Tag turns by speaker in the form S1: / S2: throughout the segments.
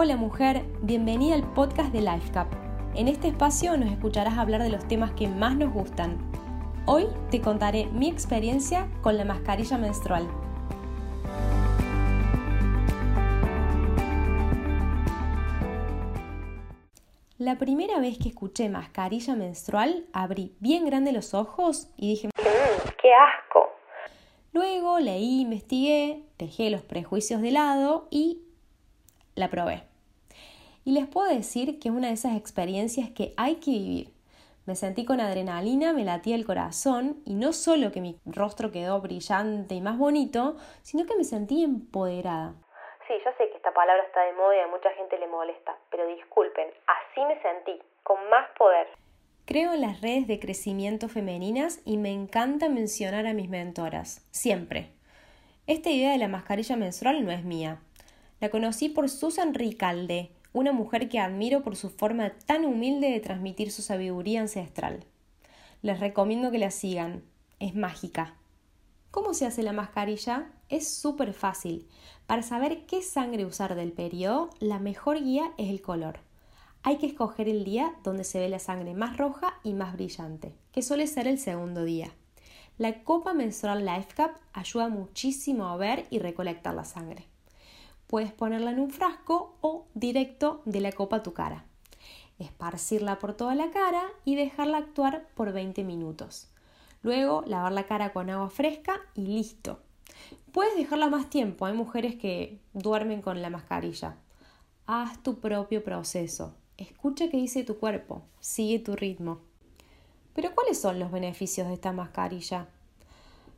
S1: Hola mujer, bienvenida al podcast de LifeCap. En este espacio nos escucharás hablar de los temas que más nos gustan. Hoy te contaré mi experiencia con la mascarilla menstrual. La primera vez que escuché mascarilla menstrual, abrí bien grande los ojos y dije,
S2: mm, ¡qué asco!
S1: Luego leí, investigué, dejé los prejuicios de lado y la probé. Y les puedo decir que es una de esas experiencias que hay que vivir. Me sentí con adrenalina, me latía el corazón y no solo que mi rostro quedó brillante y más bonito, sino que me sentí empoderada.
S2: Sí, yo sé que esta palabra está de moda y a mucha gente le molesta, pero disculpen, así me sentí, con más poder.
S1: Creo en las redes de crecimiento femeninas y me encanta mencionar a mis mentoras, siempre. Esta idea de la mascarilla menstrual no es mía, la conocí por Susan Ricalde, una mujer que admiro por su forma tan humilde de transmitir su sabiduría ancestral. Les recomiendo que la sigan, es mágica. ¿Cómo se hace la mascarilla? Es súper fácil. Para saber qué sangre usar del periodo, la mejor guía es el color. Hay que escoger el día donde se ve la sangre más roja y más brillante, que suele ser el segundo día. La copa menstrual Life Cup ayuda muchísimo a ver y recolectar la sangre. Puedes ponerla en un frasco o directo de la copa a tu cara. Esparcirla por toda la cara y dejarla actuar por 20 minutos. Luego lavar la cara con agua fresca y listo. Puedes dejarla más tiempo, hay mujeres que duermen con la mascarilla. Haz tu propio proceso. Escucha qué dice tu cuerpo, sigue tu ritmo. Pero ¿cuáles son los beneficios de esta mascarilla?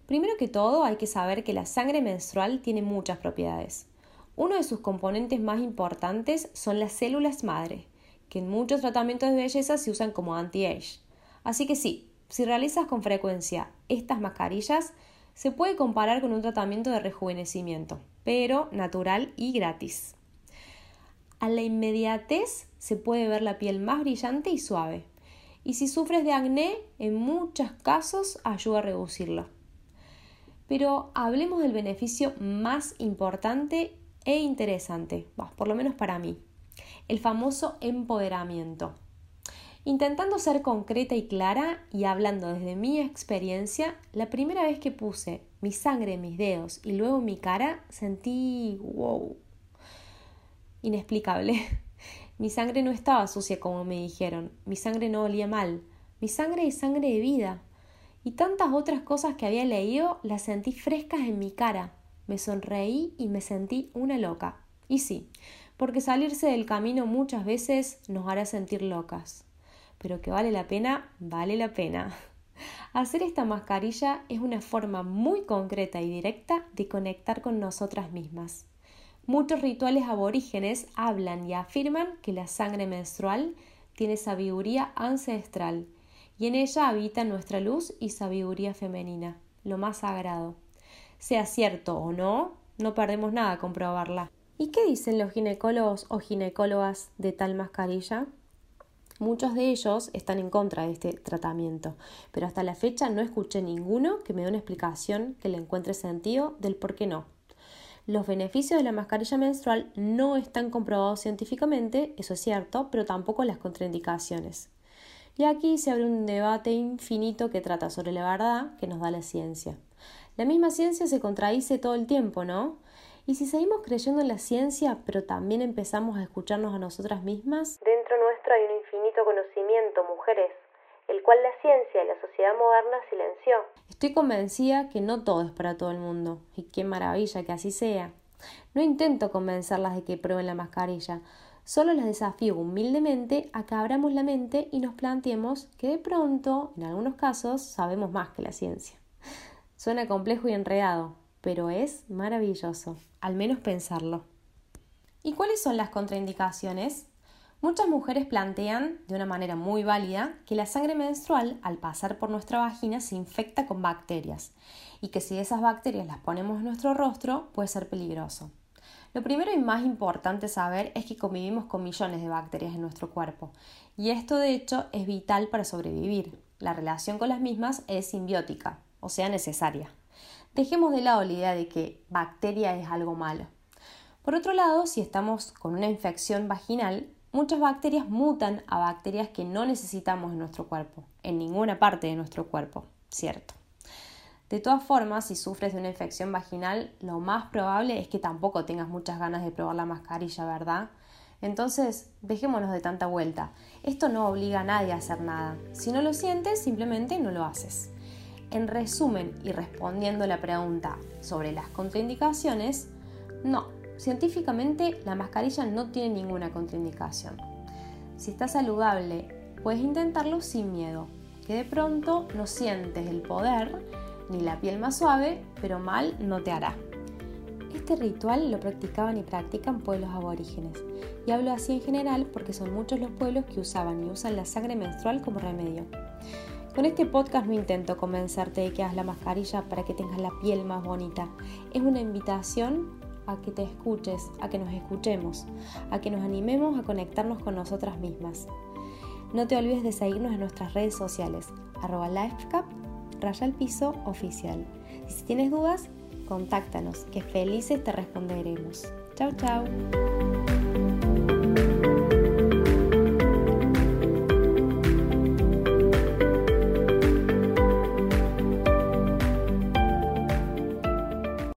S1: Primero que todo hay que saber que la sangre menstrual tiene muchas propiedades. Uno de sus componentes más importantes son las células madre, que en muchos tratamientos de belleza se usan como anti-age. Así que sí, si realizas con frecuencia estas mascarillas, se puede comparar con un tratamiento de rejuvenecimiento, pero natural y gratis. A la inmediatez se puede ver la piel más brillante y suave. Y si sufres de acné, en muchos casos ayuda a reducirlo. Pero hablemos del beneficio más importante e interesante, por lo menos para mí, el famoso empoderamiento. Intentando ser concreta y clara y hablando desde mi experiencia, la primera vez que puse mi sangre en mis dedos y luego mi cara, sentí wow. Inexplicable. Mi sangre no estaba sucia como me dijeron, mi sangre no olía mal, mi sangre es sangre de vida. Y tantas otras cosas que había leído las sentí frescas en mi cara, me sonreí y me sentí una loca. Y sí, porque salirse del camino muchas veces nos hará sentir locas. Pero que vale la pena, vale la pena. Hacer esta mascarilla es una forma muy concreta y directa de conectar con nosotras mismas. Muchos rituales aborígenes hablan y afirman que la sangre menstrual tiene sabiduría ancestral y en ella habita nuestra luz y sabiduría femenina, lo más sagrado. Sea cierto o no, no perdemos nada comprobarla. ¿Y qué dicen los ginecólogos o ginecólogas de tal mascarilla? Muchos de ellos están en contra de este tratamiento, pero hasta la fecha no escuché ninguno que me dé una explicación que le encuentre sentido del por qué no. Los beneficios de la mascarilla menstrual no están comprobados científicamente, eso es cierto, pero tampoco las contraindicaciones. Y aquí se abre un debate infinito que trata sobre la verdad que nos da la ciencia. La misma ciencia se contradice todo el tiempo, ¿no? Y si seguimos creyendo en la ciencia, pero también empezamos a escucharnos a nosotras mismas,
S2: dentro nuestro hay un infinito conocimiento, mujeres, el cual la ciencia y la sociedad moderna silenció.
S1: Estoy convencida que no todo es para todo el mundo, y qué maravilla que así sea. No intento convencerlas de que prueben la mascarilla, solo las desafío humildemente a que abramos la mente y nos planteemos que de pronto, en algunos casos, sabemos más que la ciencia. Suena complejo y enredado, pero es maravilloso, al menos pensarlo. ¿Y cuáles son las contraindicaciones? Muchas mujeres plantean, de una manera muy válida, que la sangre menstrual, al pasar por nuestra vagina, se infecta con bacterias y que si esas bacterias las ponemos en nuestro rostro puede ser peligroso. Lo primero y más importante saber es que convivimos con millones de bacterias en nuestro cuerpo y esto de hecho es vital para sobrevivir. La relación con las mismas es simbiótica, o sea necesaria. Dejemos de lado la idea de que bacteria es algo malo. Por otro lado, si estamos con una infección vaginal, muchas bacterias mutan a bacterias que no necesitamos en nuestro cuerpo, en ninguna parte de nuestro cuerpo, ¿cierto? De todas formas, si sufres de una infección vaginal, lo más probable es que tampoco tengas muchas ganas de probar la mascarilla, ¿verdad? Entonces, dejémonos de tanta vuelta. Esto no obliga a nadie a hacer nada. Si no lo sientes, simplemente no lo haces. En resumen y respondiendo la pregunta sobre las contraindicaciones, no, científicamente la mascarilla no tiene ninguna contraindicación. Si estás saludable, puedes intentarlo sin miedo, que de pronto no sientes el poder ni la piel más suave, pero mal no te hará. Este ritual lo practicaban y practican pueblos aborígenes, y hablo así en general porque son muchos los pueblos que usaban y usan la sangre menstrual como remedio. Con este podcast no intento convencerte de que hagas la mascarilla para que tengas la piel más bonita. Es una invitación a que te escuches, a que nos escuchemos, a que nos animemos a conectarnos con nosotras mismas. No te olvides de seguirnos en nuestras redes sociales, arroba lifecap raya al piso oficial. Si tienes dudas, contáctanos, que felices te responderemos. Chao, chao.